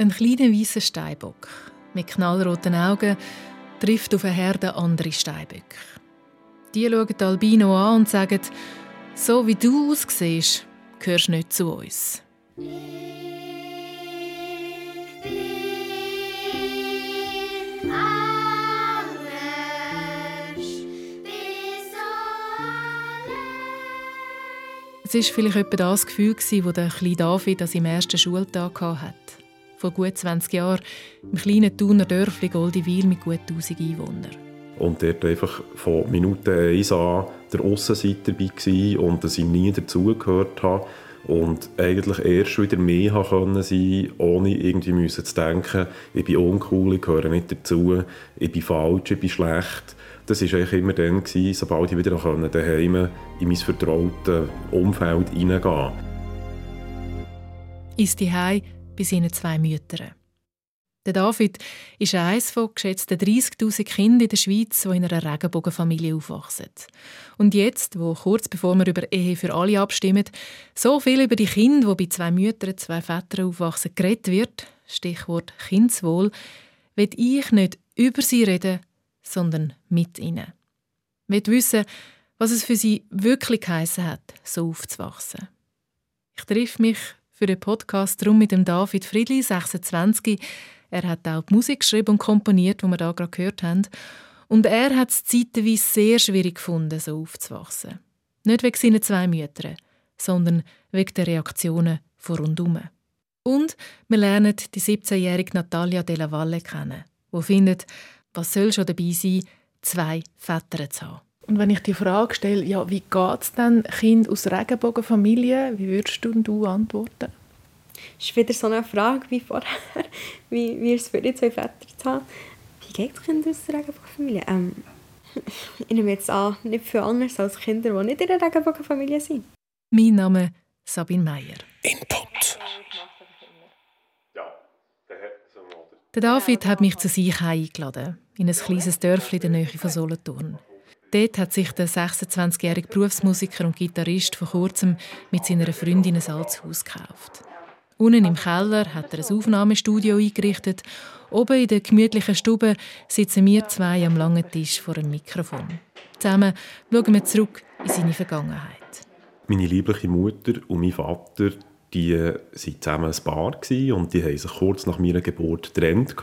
Ein kleiner weißer Steinbock mit knallroten Augen trifft auf eine Herde andere Steinböcke. Die schauen Albino an und sagen, so wie du aussiehst, gehörst du nicht zu uns. Es war vielleicht etwa das Gefühl, das der kleine David an seinem ersten Schultag hatte. Vor gut 20 Jahren im kleinen Thuner Dörfli Goldiwil mit gut 1000 Einwohnern. Und dort einfach von Minute 1 an der Aussenseiter dabei war und dass ich nie dazugehört habe. Und eigentlich erst wieder mehr können sein ohne irgendwie müssen zu denken, ich bin uncool, ich gehöre nicht dazu, ich bin falsch, ich bin schlecht das war eigentlich immer dann, gewesen, sobald ich wieder daheim in mein vertrautes Umfeld hineingehen Ist die bei seinen zwei Müttern. Der David ist eines von geschätzten 30.000 Kindern in der Schweiz, die in einer Regenbogenfamilie aufwachsen. Und jetzt, wo kurz bevor wir über Ehe für alle abstimmen, so viel über die Kinder, die bei zwei Müttern, zwei Vätern aufwachsen, geredet wird, Stichwort Kindswohl, will ich nicht über sie reden, sondern mit ihnen. Ich will wissen, was es für sie wirklich geheissen hat, so aufzuwachsen. Ich treffe mich für den Podcast drum mit dem David Friedli, 26. Er hat auch die Musik geschrieben und komponiert, die wir da gerade gehört haben. Und er hat es zeitweise sehr schwierig gefunden, so aufzuwachsen. Nicht wegen seinen zwei Müttern, sondern wegen der Reaktionen von rundum. Und wir lernen die 17-jährige Natalia Della Valle kennen, die findet, was soll schon dabei sein, zwei Väter zu haben? Und wenn ich die Frage stelle, ja, wie geht es denn Kind aus Regenbogenfamilie, wie würdest du, du antworten? Das ist wieder so eine Frage wie vorher, wie, wie es für die zwei Väter zu haben. Wie geht es Kind aus der Regenbogenfamilie? Ähm, ich nehme jetzt an, nicht viel anders als Kinder, die nicht in der Regenbogenfamilie sind. Mein Name ist Sabine Meyer. Input. Der David hat mich zu sich eingeladen in ein kleines Dörfli in der Nähe von Solothurn. Dort hat sich der 26-jährige Berufsmusiker und Gitarrist vor kurzem mit seiner Freundin ein altes Haus gekauft. Unten im Keller hat er ein Aufnahmestudio eingerichtet. Oben in der gemütlichen Stube sitzen wir zwei am langen Tisch vor einem Mikrofon. Zusammen schauen wir zurück in seine Vergangenheit. Meine liebliche Mutter und mein Vater die waren zusammen ein Paar und die haben sich kurz nach meiner Geburt getrennt.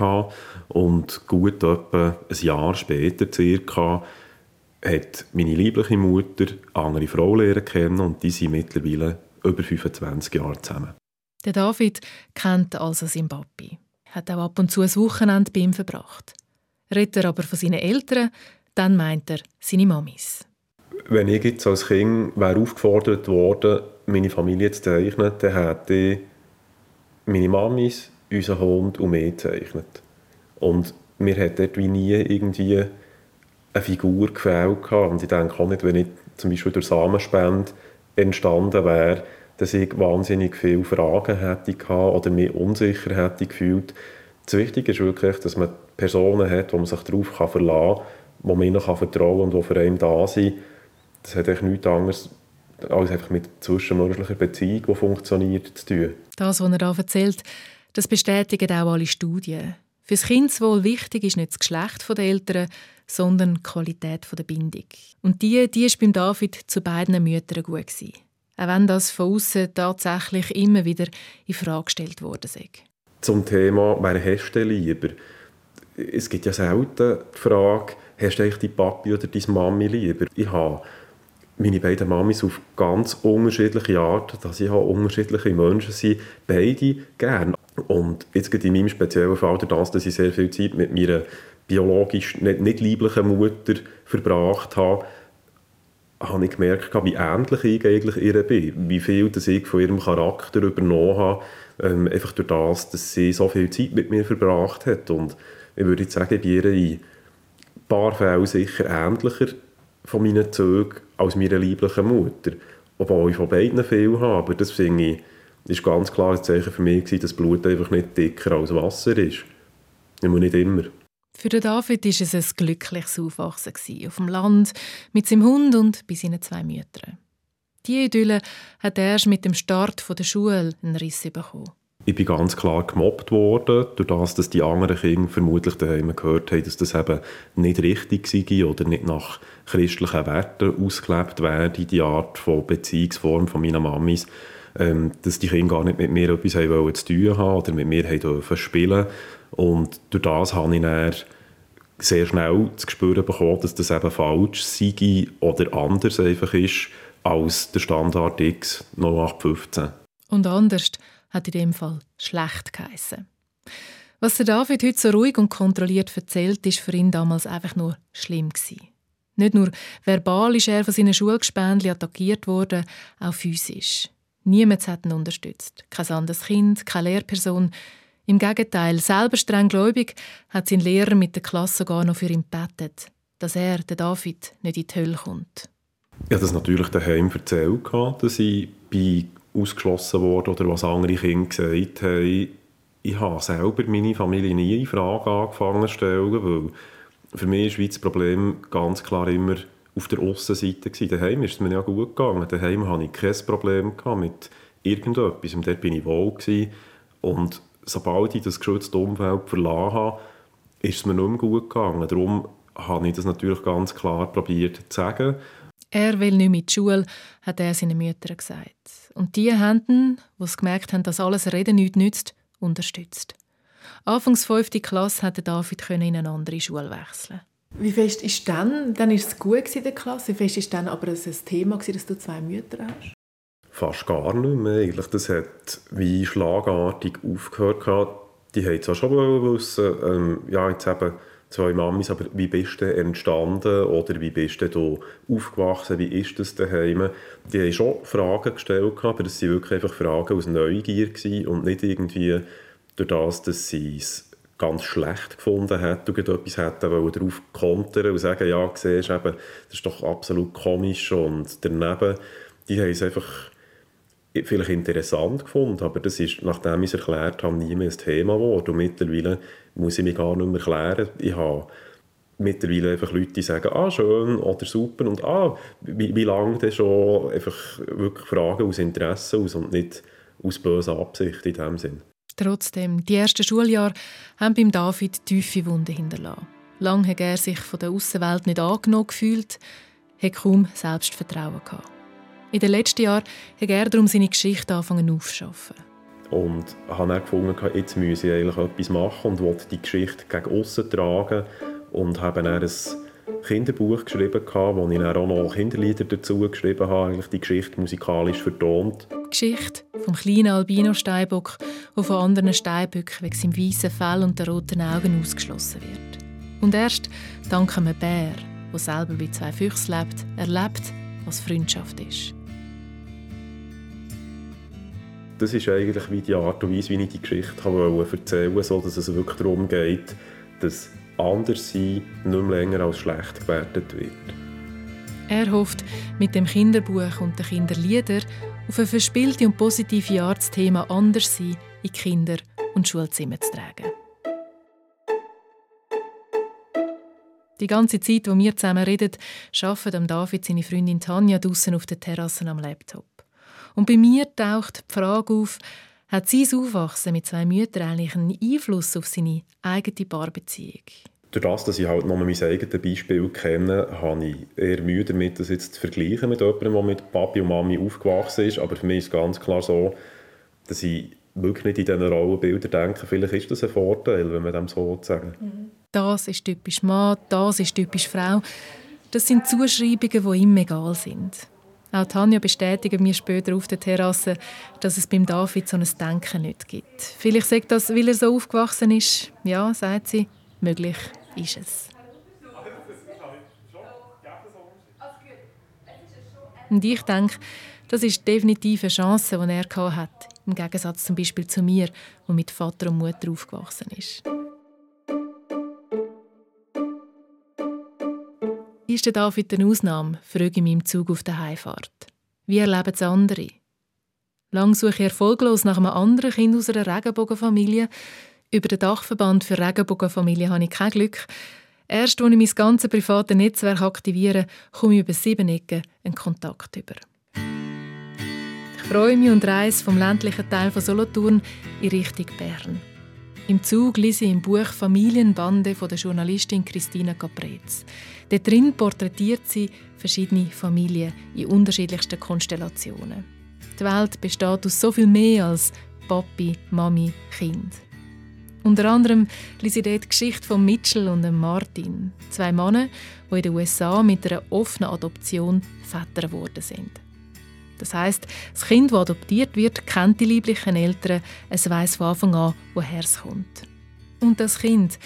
Und gut etwa ein Jahr später circa hat meine liebliche Mutter eine andere Frau lernen kennen und die sind mittlerweile über 25 Jahre zusammen. Der David kennt also seinen Papi, hat auch ab und zu ein Wochenende bei ihm verbracht. Redet er aber von seinen Eltern, dann meint er seine Mamis. Wenn ich jetzt als Kind wäre aufgefordert worden, meine Familie zu zeichnen, dann hätte ich meine Mamis, unseren Hund und mich gezeichnet. Und mir hat dort wie nie irgendwie eine Figur gefällt. Und ich denke auch nicht, wenn ich zum Beispiel durch Samenspende entstanden wäre, dass ich wahnsinnig viele Fragen hätte gehabt oder mich unsicher hätte gefühlt. Das Wichtige ist wirklich, dass man Personen hat, wo man sich darauf verlassen kann, wo man ihnen vertrauen kann und die für einen da sind. Das hat eigentlich nichts anderes alles einfach mit zwischenmenschlicher Beziehung, die funktioniert, zu tun. Das, was er da erzählt, das bestätigen auch alle Studien. Für das Kindeswohl wichtig ist nicht das Geschlecht der Eltern, sondern die Qualität der Bindung. Und die, die ist beim David zu beiden Müttern gut gewesen. Auch wenn das von außen tatsächlich immer wieder in Frage gestellt wurde. Zum Thema, wer hast du lieber? Es gibt ja selten die Frage, hast du eigentlich die Papi oder deine Mami lieber? Ich habe meine beiden Mamis auf ganz unterschiedliche Art, dass ich auch unterschiedliche Menschen sind, beide gern. Und jetzt geht in meinem speziellen Fall das, dass ich sehr viel Zeit mit meiner biologisch nicht, nicht lieblichen Mutter verbracht habe, habe ich gemerkt, wie ähnlich ich eigentlich ihr bin. Wie viel dass ich von ihrem Charakter übernommen habe, ähm, einfach durch das, dass sie so viel Zeit mit mir verbracht hat. Und ich würde sagen, bei ihr in ein paar Fällen sicher ähnlicher von meinen Zügen als meine liebliche Mutter. Obwohl ich von beiden viel habe, aber das finde ich, ist ganz klar ein Zeichen für mich gewesen, dass Blut einfach nicht dicker als Wasser ist. Immer nicht immer. Für den David war es ein glückliches Aufwachsen auf dem Land mit seinem Hund und bei seinen zwei Müttern. Die Idylle hat erst mit dem Start der Schule einen Riss bekommen. ich bin ganz klar gemobbt worden, durch das, dass die anderen Kinder vermutlich daheim gehört haben, dass das eben nicht richtig sei oder nicht nach christlichen Werten ausgelebt werde, die Art von Beziehungsform von meiner Mamis, ähm, dass die Kinder gar nicht mit mir etwas haben wollen zu tun haben oder mit mir haben spielen und durch das habe ich dann sehr schnell zu spüren bekommen, dass das eben falsch sei oder anders einfach ist als der Standard X 0815. Und anders hat in dem Fall schlecht geheissen. Was der David heute so ruhig und kontrolliert erzählt, ist für ihn damals einfach nur schlimm gewesen. Nicht nur verbal ist er von seinen Schulgespendli attackiert worden, auch physisch. Niemand hat ihn unterstützt. Kein anderes Kind, keine Lehrperson. Im Gegenteil, selber streng gläubig, hat sein Lehrer mit der Klasse sogar noch für ihn gebetet, dass er, der David, nicht in die Hölle kommt. Ich habe das natürlich daheim erzählt, dass ich bei ausgeschlossen wurde oder was andere Kinder gesagt haben. Ich habe selber meine Familie nie in Frage angefangen zu stellen, weil für mich war das Problem ganz klar immer auf der Aussenseite. Daheim ist es mir ja gut gegangen. Daheim hatte ich kein Problem mit irgendetwas. Und dort war ich wohl. Und sobald ich das geschützte Umfeld verlassen habe, ist es mir nicht mehr gut gegangen. Darum habe ich das natürlich ganz klar probiert zu sagen. Er will nicht mehr in die Schule, hat er seinen Müttern gesagt. Und die haben die gemerkt haben, dass alles Reden nichts nützt, unterstützt. Anfangs 5. Klasse konnte David in eine andere Schule wechseln. Wie fest ist dann, dann ist es gut in der Klasse, wie fest ist dann aber ein Thema dass du zwei Mütter hast? Fast gar nicht mehr eigentlich. Das hat wie schlagartig aufgehört. Die haben zwar schon wissen, ähm, ja jetzt eben zwei Mamis, aber wie bist du entstanden oder wie bist du aufgewachsen, wie ist das daheim? Die haben schon Fragen gestellt, aber das waren wirklich einfach Fragen aus Neugier und nicht irgendwie durch das, dass sie es ganz schlecht gefunden hat und etwas hätten wollen darauf kontern und sagen, ja, siehst eben, das ist doch absolut komisch und daneben, die haben es einfach vielleicht interessant gefunden, aber das ist, nachdem ich es erklärt habe, nie mehr ein Thema geworden. Und mittlerweile muss ich mich gar nicht mehr erklären. Ich habe mittlerweile einfach Leute, die sagen, ah, schön oder super und ah, wie, wie lange das schon einfach wirklich Fragen aus Interesse aus und nicht aus böser Absicht in dem Sinn. Trotzdem, die ersten Schuljahre haben beim David tiefe Wunden hinterlassen. Lange hat er sich von der Außenwelt nicht angenommen gefühlt, hat kaum Selbstvertrauen gehabt. In den letzten Jahren hat er darum seine Geschichte angefangen aufzuschaffen. Und habe dann gefunden, jetzt müsse ich eigentlich etwas machen und wollte die Geschichte gegen aussen tragen und habe dann ein Kinderbuch geschrieben, wo ich dann auch noch Kinderlieder dazu geschrieben habe, eigentlich die Geschichte musikalisch vertont. Die Geschichte vom kleinen Albino-Steinbock, der von anderen Steinböcken wegen seinem weißen Fell und den roten Augen ausgeschlossen wird. Und erst dank einem Bär, der selber bei zwei Füchsen lebt, erlebt, was Freundschaft ist. das ist eigentlich wie die Art und Weise, wie ich die Geschichte erzählen wollte, so dass es wirklich darum geht, dass Anderssein nicht mehr länger als schlecht gewertet wird. Er hofft, mit dem Kinderbuch und den Kinderliedern auf eine verspielte und positive Art das Thema Anderssein in Kinder- und Schulzimmer zu tragen. Die ganze Zeit, wo wir zusammen reden, arbeiten David seine Freundin Tanja draußen auf der Terrasse am Laptop. Und bei mir taucht die Frage auf, hat sein Aufwachsen mit zwei Müttern eigentlich einen Einfluss auf seine eigene Paarbeziehung? Durch das, dass ich halt noch mein eigenes Beispiel kenne, habe ich eher Mühe damit, das jetzt zu vergleichen mit jemandem, der mit Papi und Mami aufgewachsen ist. Aber für mich ist ganz klar so, dass ich wirklich nicht in diesen Rollenbildern denke, vielleicht ist das ein Vorteil, wenn man dem so sagen. Das ist typisch Mann, das ist typisch Frau. Das sind Zuschreibungen, die ihm egal sind. Auch Tanja bestätigt mir später auf der Terrasse, dass es beim David so ein Denken nicht gibt. Vielleicht sagt das, weil er so aufgewachsen ist. Ja, sagt sie, möglich ist es. Und ich denke, das ist definitiv eine Chance, die er hat, im Gegensatz zum Beispiel zu mir, wo mit Vater und Mutter aufgewachsen ist. Ist der David eine Ausnahme, frage ich mich im Zug auf der Heimfahrt. Wie erleben es andere? Lang suche ich erfolglos nach einem anderen Kind aus einer Regenbogenfamilie. Über den Dachverband für Regenbogenfamilien habe ich kein Glück. Erst, als ich mein ganzes privates Netzwerk aktiviere, komme ich über sieben Ecken einen Kontakt über. Ich Räume und Reise vom ländlichen Teil von Solothurn in Richtung Bern. Im Zug lese ich im Buch Familienbande von der Journalistin Christina Caprez. Dort drin porträtiert sie verschiedene Familien in unterschiedlichsten Konstellationen. Die Welt besteht aus so viel mehr als Papi, Mami, Kind. Unter anderem lese ich dort die Geschichte von Mitchell und Martin, zwei Männer, die in den USA mit einer offenen Adoption Väter geworden sind. Das heißt, das Kind, das adoptiert wird, kennt die lieblichen Eltern, es weiß von Anfang an, woher es kommt. Und das Kind,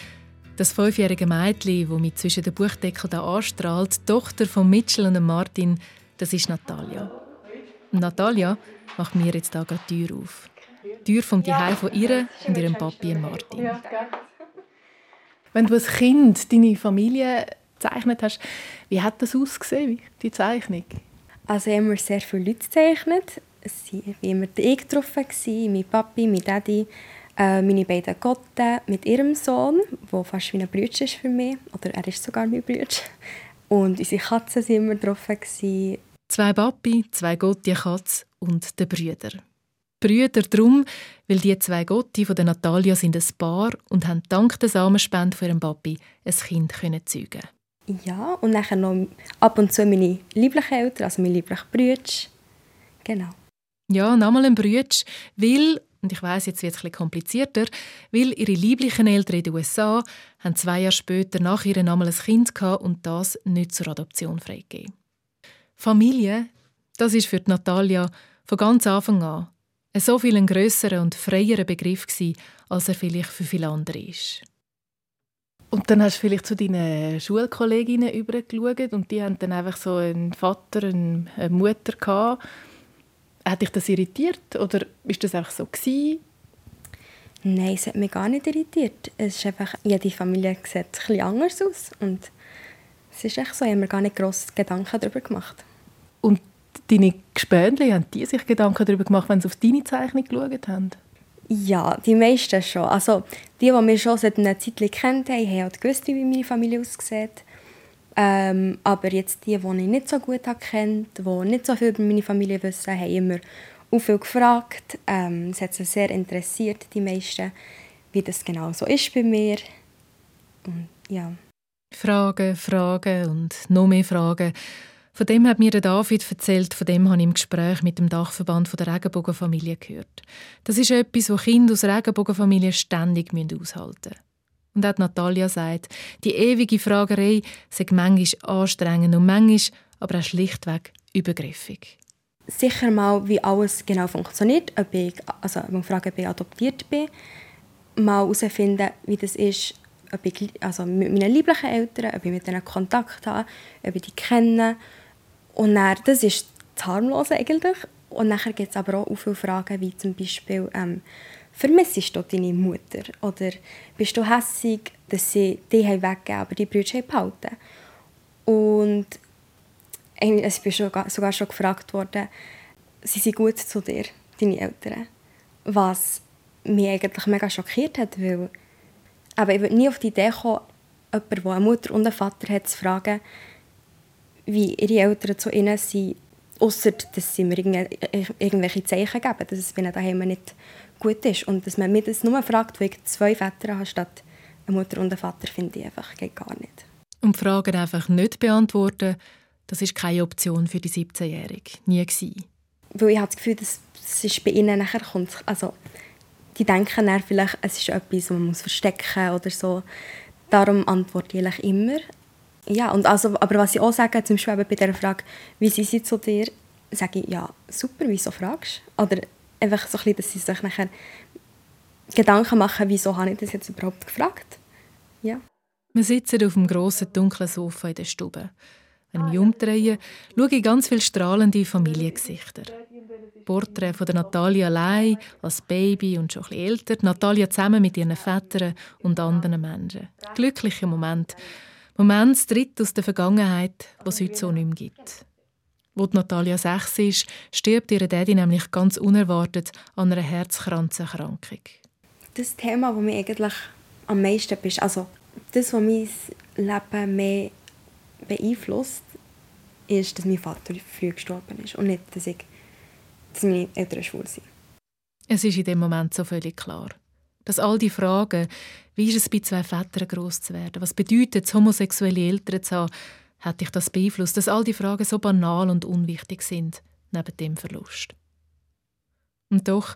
das fünfjährige Mädchen, das mit zwischen den Buchdeckeln anstrahlt, die Tochter von Mitchell und Martin, das ist Natalia. Und Natalia macht mir jetzt da die Tür auf. Die Tür vom Zuhause von ihr und ihrem Papi Martin. Wenn du als Kind deine Familie gezeichnet hast, wie hat das ausgesehen, die Zeichnung? Also haben wir sehr viele Leute gezeichnet. Es waren immer ich getroffen, mein Papi, mein Daddy, äh, meine beiden Gotten mit ihrem Sohn, der fast wie ein Bruder ist für mich. Oder er ist sogar mein Bruder. Und unsere Katzen waren immer getroffen. Zwei Papi, zwei Gotti, Katz und der Brüder. Brüder drum, weil die zwei Gotti von der Natalia sind ein Paar und haben dank der Samenspende von ihrem Papi ein Kind können zeugen. Ja, und dann noch ab und zu meine lieblichen Eltern, also meine lieblichen Brüder. Genau. Ja, nochmal ein Brüder, weil, und ich weiß jetzt wird es ein komplizierter, weil ihre lieblichen Eltern in den USA haben zwei Jahre später nach ihrem Namen ein Kind gehabt und das nicht zur Adoption freigegeben. Familie, das ist für Natalia von ganz Anfang an ein so viel grösserer und freierer Begriff gewesen, als er vielleicht für viele andere ist. Und dann hast du vielleicht zu deinen Schulkolleginnen übergeschaut und die haben dann einfach so einen Vater, eine Mutter gehabt. Hat dich das irritiert oder ist das einfach so gewesen? Nein, es hat mich gar nicht irritiert. Es ist einfach, jede Familie sieht ein bisschen anders aus und es ist echt so, ich habe mir gar nicht gross Gedanken darüber gemacht. Und deine Gespöntchen, haben die sich Gedanken darüber gemacht, wenn sie auf deine Zeichnung geschaut haben? Ja, die meisten schon. Also die, die mich schon seit einer Zeit kennt haben, haben halt gewusst, wie meine Familie aussieht. Ähm, aber jetzt die, die ich nicht so gut kennt, die nicht so viel über meine Familie wissen, haben immer auch viel gefragt. Ähm, es hat sie sehr interessiert, die meisten, wie das genau so ist bei mir. Und, ja. Fragen, Fragen und noch mehr Fragen. Von dem hat mir David erzählt, von dem habe ich im Gespräch mit dem Dachverband der Regenbogenfamilie gehört. Das ist etwas, was Kinder aus Regenbogenfamilien ständig aushalten müssen. Und auch Natalia sagt, die ewige Fragerei sei manchmal anstrengend und manchmal aber auch schlichtweg übergriffig. Sicher mal, wie alles genau funktioniert, ob ich, also wenn Frage, ob ich adoptiert bin, mal herausfinden, wie das ist, ob ich also mit meinen lieblichen Eltern, ob ich mit ihnen Kontakt habe, ob ich die kenne und dann, das ist das Harmlose eigentlich. Und dann gibt es aber auch viele Fragen, wie zum Beispiel, ähm, vermissest du deine Mutter? Oder bist du hässig, dass sie die weggegeben aber die Brüder behalten? Und es bin sogar schon gefragt worden, sie sind gut zu dir, deine Eltern. Was mich eigentlich mega schockiert hat, weil aber ich würde nie auf die Idee kommen, jemanden, der eine Mutter und einen Vater hat, zu fragen, wie ihre Eltern zu ihnen sind, außer dass sie mir irgendwelche Zeichen geben, dass es ihnen daheim nicht gut ist. Und dass man mich das nur fragt, weil ich zwei Väter habe, statt eine Mutter und einen Vater, finde ich einfach geht gar nicht. Und Fragen einfach nicht beantworten, das ist keine Option für die 17-Jährige. Nie gewesen. Weil ich habe das Gefühl, dass es bei ihnen nachher kommt. Also, die denken dann vielleicht, es ist etwas, das man muss verstecken muss oder so. Darum antworte ich immer ja, und also, aber was ich auch sage, zum Beispiel bei der Frage, wie sind sie zu dir, sage ich, ja, super, wieso fragst du? Oder einfach so ein bisschen, dass sie sich nachher Gedanken machen, wieso habe ich das jetzt überhaupt gefragt? Ja. Wir sitzen auf dem grossen, dunklen Sofa in der Stube. Wenn ich mich umdrehe, schaue ich ganz viele strahlende Familiengesichter. Porträt von der Natalia allein, als Baby und schon bisschen älter, Natalia zusammen mit ihren Vätern und anderen Menschen. Glückliche Momente, Moment tritt aus der Vergangenheit, was es heute so nicht mehr gibt. Wo Natalia sechs ist, stirbt ihre Daddy nämlich ganz unerwartet an einer Herzkranzerkrankung. Das Thema, das mich eigentlich am meisten ist, also das, was mein Leben mehr beeinflusst, ist, dass mein Vater früh gestorben ist und nicht, dass ich dass meine Eltern schwul sind. Es ist in dem Moment so völlig klar, dass all die Fragen, wie ist es bei zwei Vätern groß zu werden, was bedeutet es, homosexuelle Eltern zu haben, hat dich das beeinflusst, dass all die Fragen so banal und unwichtig sind, neben dem Verlust. Und doch,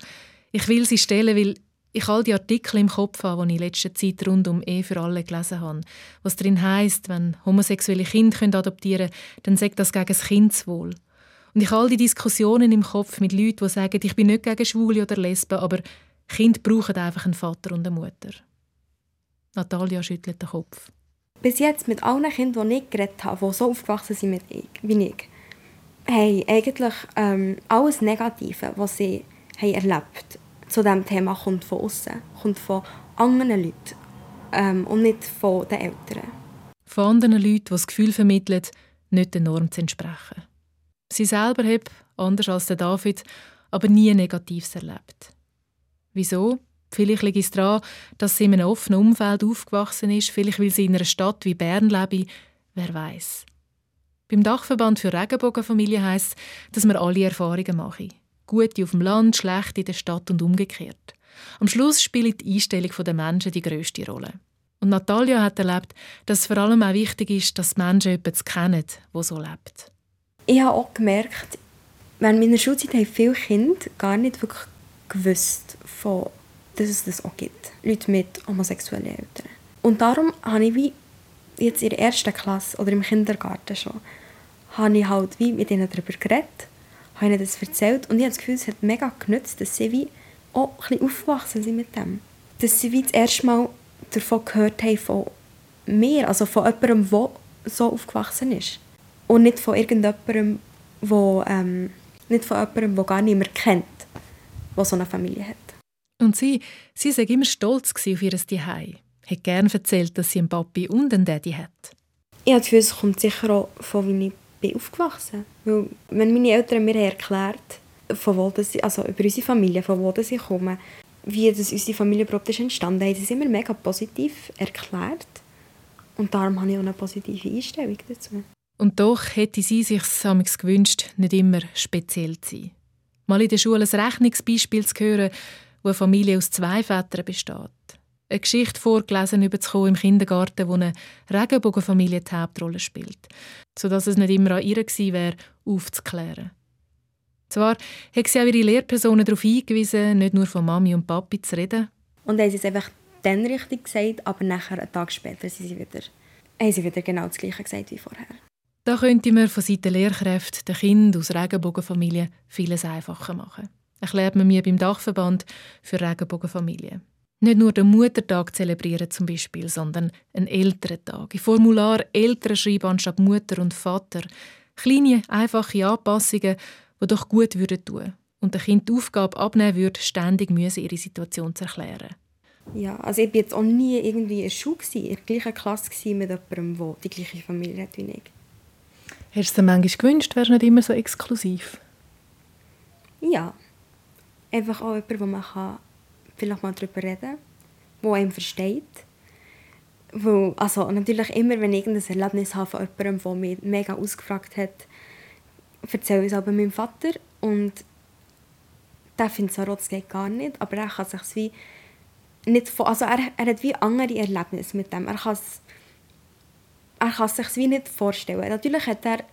ich will sie stellen, weil ich all die Artikel im Kopf habe, die ich in letzter Zeit rund um «Ehe für alle» gelesen habe. Was darin heisst, wenn homosexuelle Kinder adoptieren können, dann sagt das gegen das Kindeswohl. Und ich habe all die Diskussionen im Kopf mit Leuten, die sagen, ich bin nicht gegen Schwule oder Lesben, aber Kinder brauchen einfach einen Vater und eine Mutter. Natalia schüttelt den Kopf. Bis jetzt mit allen Kindern, die ich geredet habe, die so aufgewachsen sind mit ich, wie ich, haben eigentlich ähm, alles Negative, was sie haben erlebt zu diesem Thema, kommt von außen, kommt von anderen Leuten ähm, und nicht von den Eltern. Von anderen Leuten, die das Gefühl vermitteln, nicht der Norm zu entsprechen. Sie selber hat, anders als der David, aber nie Negatives erlebt. Wieso? Vielleicht liegt es daran, dass sie in einem offenen Umfeld aufgewachsen ist, vielleicht weil sie in einer Stadt wie Bern lebe, wer weiß. Beim Dachverband für Regenbogenfamilien heisst es, dass wir alle Erfahrungen machen. Gute auf dem Land, schlechte in der Stadt und umgekehrt. Am Schluss spielt die Einstellung der Menschen die grösste Rolle. Und Natalia hat erlebt, dass es vor allem auch wichtig ist, dass die Menschen jemanden kennen, der so lebt. Ich habe auch gemerkt, während meiner Schulzeit haben viele Kinder gar nicht wirklich gewusst, von, dass es das auch gibt. Leute mit homosexuellen Eltern. Und darum habe ich wie jetzt in der ersten Klasse oder im Kindergarten schon, habe ich halt wie mit ihnen darüber geredet, habe ihnen das erzählt und ich habe das Gefühl, es hat mega genützt, dass sie wie auch ein bisschen aufgewachsen sind mit dem. Dass sie wie das erste Mal davon gehört haben von mir, also von jemandem, der so aufgewachsen ist. Und nicht von irgendjemandem, wo, ähm, nicht von jemandem, der gar niemand kennt, der so eine Familie hat. Und sie, sie war immer stolz auf ihr Zuhause. Hat gerne erzählt, dass sie einen Papi und einen Daddy hat. Ich habe das Gefühl, es kommt sicher auch von, wie ich bin aufgewachsen bin. wenn meine Eltern mir erklärt von wo das, also über unsere Familie, von wo das ich komme, wie das unsere Familie überhaupt ist entstanden, haben sie es immer mega positiv erklärt. Und darum habe ich auch eine positive Einstellung dazu. Und doch hätte sie sich gewünscht, nicht immer speziell zu sein. Mal in der Schule ein Rechnungsbeispiel zu hören, wo eine Familie aus zwei Vätern besteht. Eine Geschichte vorgelesen bekommen im Kindergarten, wo eine Regenbogenfamilie die Hauptrolle spielt, sodass es nicht immer an ihr gewesen wäre, aufzuklären. Zwar hat sie auch ihre Lehrpersonen darauf hingewiesen, nicht nur von Mami und Papi zu reden. Und haben sie es einfach dann richtig gesagt, aber nachher, einen Tag später, sie wieder, haben sie wieder genau das Gleiche gesagt wie vorher. Da könnte man von Seiten Lehrkräfte den Kindern aus Regenbogenfamilien vieles einfacher machen. Erklärt man mir beim Dachverband für Regenbogenfamilien. Nicht nur den Muttertag zelebrieren zum Beispiel, sondern einen Elterntag. Im Formular Eltern schreiben anstatt Mutter und Vater. Kleine, einfache Anpassungen, die doch gut würden tun und dem Kind die Aufgabe abnehmen würde, ständig ihre Situation zu erklären. Ja, also ich war jetzt auch nie irgendwie in der Schule, in der gleichen Klasse mit jemandem, der die gleiche Familie hat wie ich. Hast du dir manchmal gewünscht, wärst du nicht immer so exklusiv? Ja. Einfach auch jemand, wo man kann vielleicht mal darüber reden kann, der einem versteht. Weil, also natürlich immer, wenn ich irgendein Erlebnis habe von jemandem, der mich mega ausgefragt hat, erzähle ich es aber meinem Vater und der findet so, das geht gar nicht, aber er kann sich wie nicht also er, er hat wie andere Erlebnisse mit dem. Er kann es er kann es sich wie nicht vorstellen. Natürlich hat er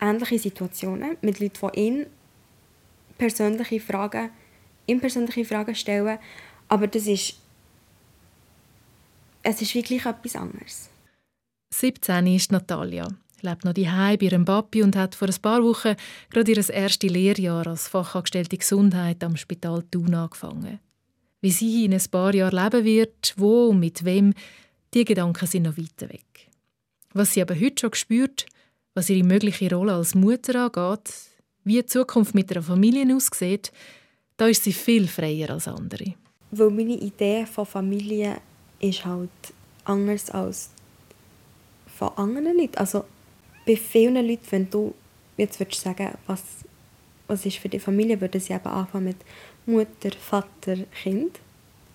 ähnliche Situationen mit Leuten, die ihn persönliche Fragen, ihm persönliche Fragen stellen, aber das ist es ist wirklich etwas anderes. 17 ist Natalia, lebt noch daheim bei ihrem Papi und hat vor ein paar Wochen gerade ihr erstes Lehrjahr als Fachangestellte Gesundheit am Spital Thun angefangen. Wie sie in ein paar Jahren leben wird, wo und mit wem, die Gedanken sind noch weiter weg. Was sie aber heute schon spürt, was ihre mögliche Rolle als Mutter angeht, wie die Zukunft mit ihrer Familie aussieht, da ist sie viel freier als andere. Weil meine Idee von Familie ist halt anders als von anderen Leuten. Also bei vielen Leuten, wenn du jetzt würdest sagen, was, was ist für die Familie, würde sie eben anfangen mit Mutter, Vater, Kind.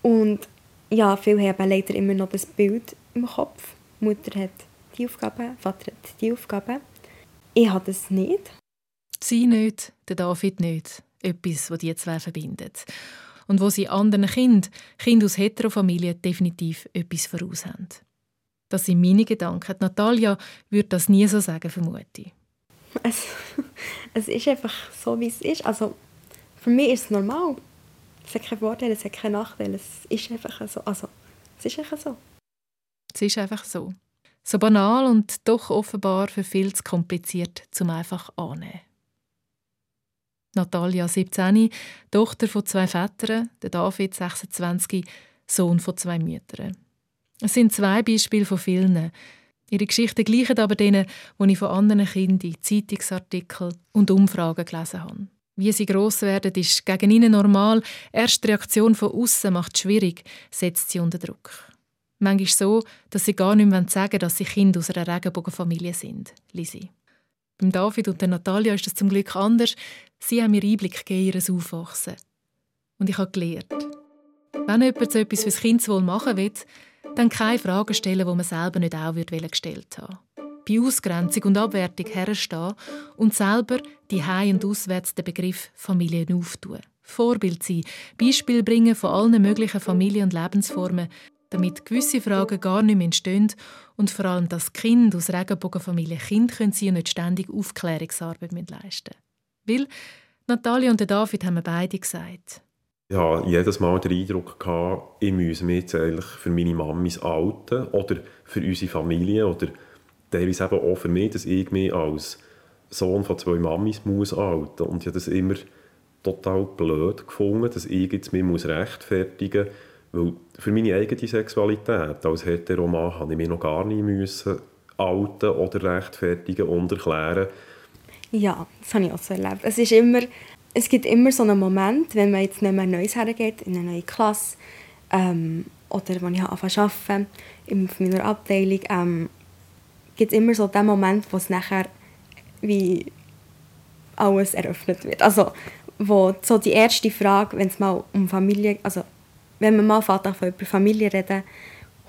Und ja, viele haben leider immer noch das Bild im Kopf. Mutter hat die Aufgabe, Vater hat die Aufgabe. Ich habe das nicht. Sie nicht, der David nicht. etwas, was die zwei verbindet. Und wo sie anderen Kindern, Kinder aus Heterofamilien, definitiv etwas voraus haben. Das sind meine Gedanken. Natalia würde das nie so sagen, vermute ich. Es, es ist einfach so, wie es ist. Also, für mich ist es normal. Es hat keine Vorteile, es hat keine Nachteile. Es ist einfach so. Also, es ist einfach so. Es ist einfach so. So banal und doch offenbar für viel zu kompliziert zum einfach annehmen. Natalia, 17, Tochter von zwei Vätern, der David, 26, Sohn von zwei Müttern. Es sind zwei Beispiele von vielen. Ihre Geschichten gleichen aber denen, die ich von anderen Kindern in Zeitungsartikeln und Umfragen gelesen habe. Wie sie gross werden, ist gegen ihnen normal. Erst die Reaktion von außen macht schwierig, setzt sie unter Druck. Manchmal so, dass sie gar nicht mehr sagen dass sie Kinder aus einer Regenbogenfamilie sind, Lisi. Beim David und der Natalia ist das zum Glück anders. Sie haben mir Einblick gegeben in ihr Aufwachsen. Und ich habe gelernt, wenn jemand so etwas fürs Kindeswohl machen will, dann keine Fragen stellen, die man selber nicht auch gestellt haben Bei Ausgrenzung und Abwertung herstehen und selber die Hei- und auswärts den Begriff Familie auftun. Vorbild sein, Beispiel bringen von allen möglichen Familien und Lebensformen, damit gewisse Fragen gar nicht mehr entstehen und vor allem, dass Kinder aus Regenbogenfamilien Kind können und nicht ständig Aufklärungsarbeit leisten. Weil Natalia und David haben beide gesagt, hatte jedes Mal den Eindruck, gehabt, ich müsse mich jetzt eigentlich für meine Mamis alten oder für unsere Familie oder teilweise eben auch für mich, dass ich mich als Sohn von zwei Mamis muss alten und ich habe das immer total blöd gefunden, dass ich jetzt mich muss rechtfertigen muss, weil für meine eigene Sexualität als Heteroman habe ich mich noch gar nicht müssen alten oder rechtfertigen und erklären. Ja, das habe ich auch so erlebt. Es ist immer es gibt immer so einen Moment, wenn man jetzt nicht mehr Neues hergeht, in eine neue Klasse, ähm, oder wenn ich anfange in meiner Abteilung, ähm, gibt es immer so den Moment, wo es nachher wie alles eröffnet wird. Also, wo so die erste Frage, wenn es mal um Familie, also wenn man mal von über Familie reden,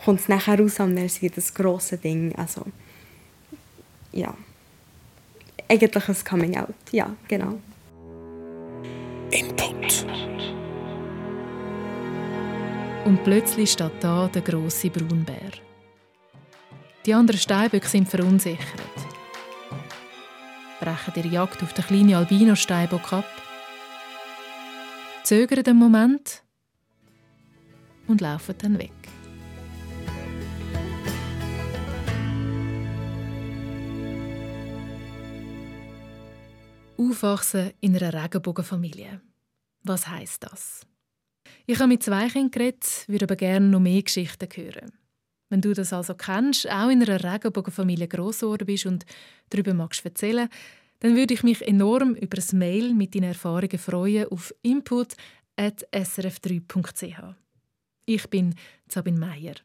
kommt es nachher raus und dann ist das grosse Ding. Also, ja. Eigentlich ein Coming Out, ja, genau. Input. Und plötzlich steht da der große Braunbär. Die anderen Steinböcke sind verunsichert. Brechen ihre Jagd auf den kleinen Albino-Steinbock ab, zögern einen Moment und laufen dann weg. Aufwachsen in einer Regenbogenfamilie. Was heißt das? Ich habe mit zwei Kindern geredet, würde aber gerne noch mehr Geschichten hören. Wenn du das also kennst, auch in einer Regenbogenfamilie gross geworden bist und darüber magst erzählen, dann würde ich mich enorm über ein Mail mit deinen Erfahrungen freuen auf input.srf3.ch. Ich bin Sabine Meier.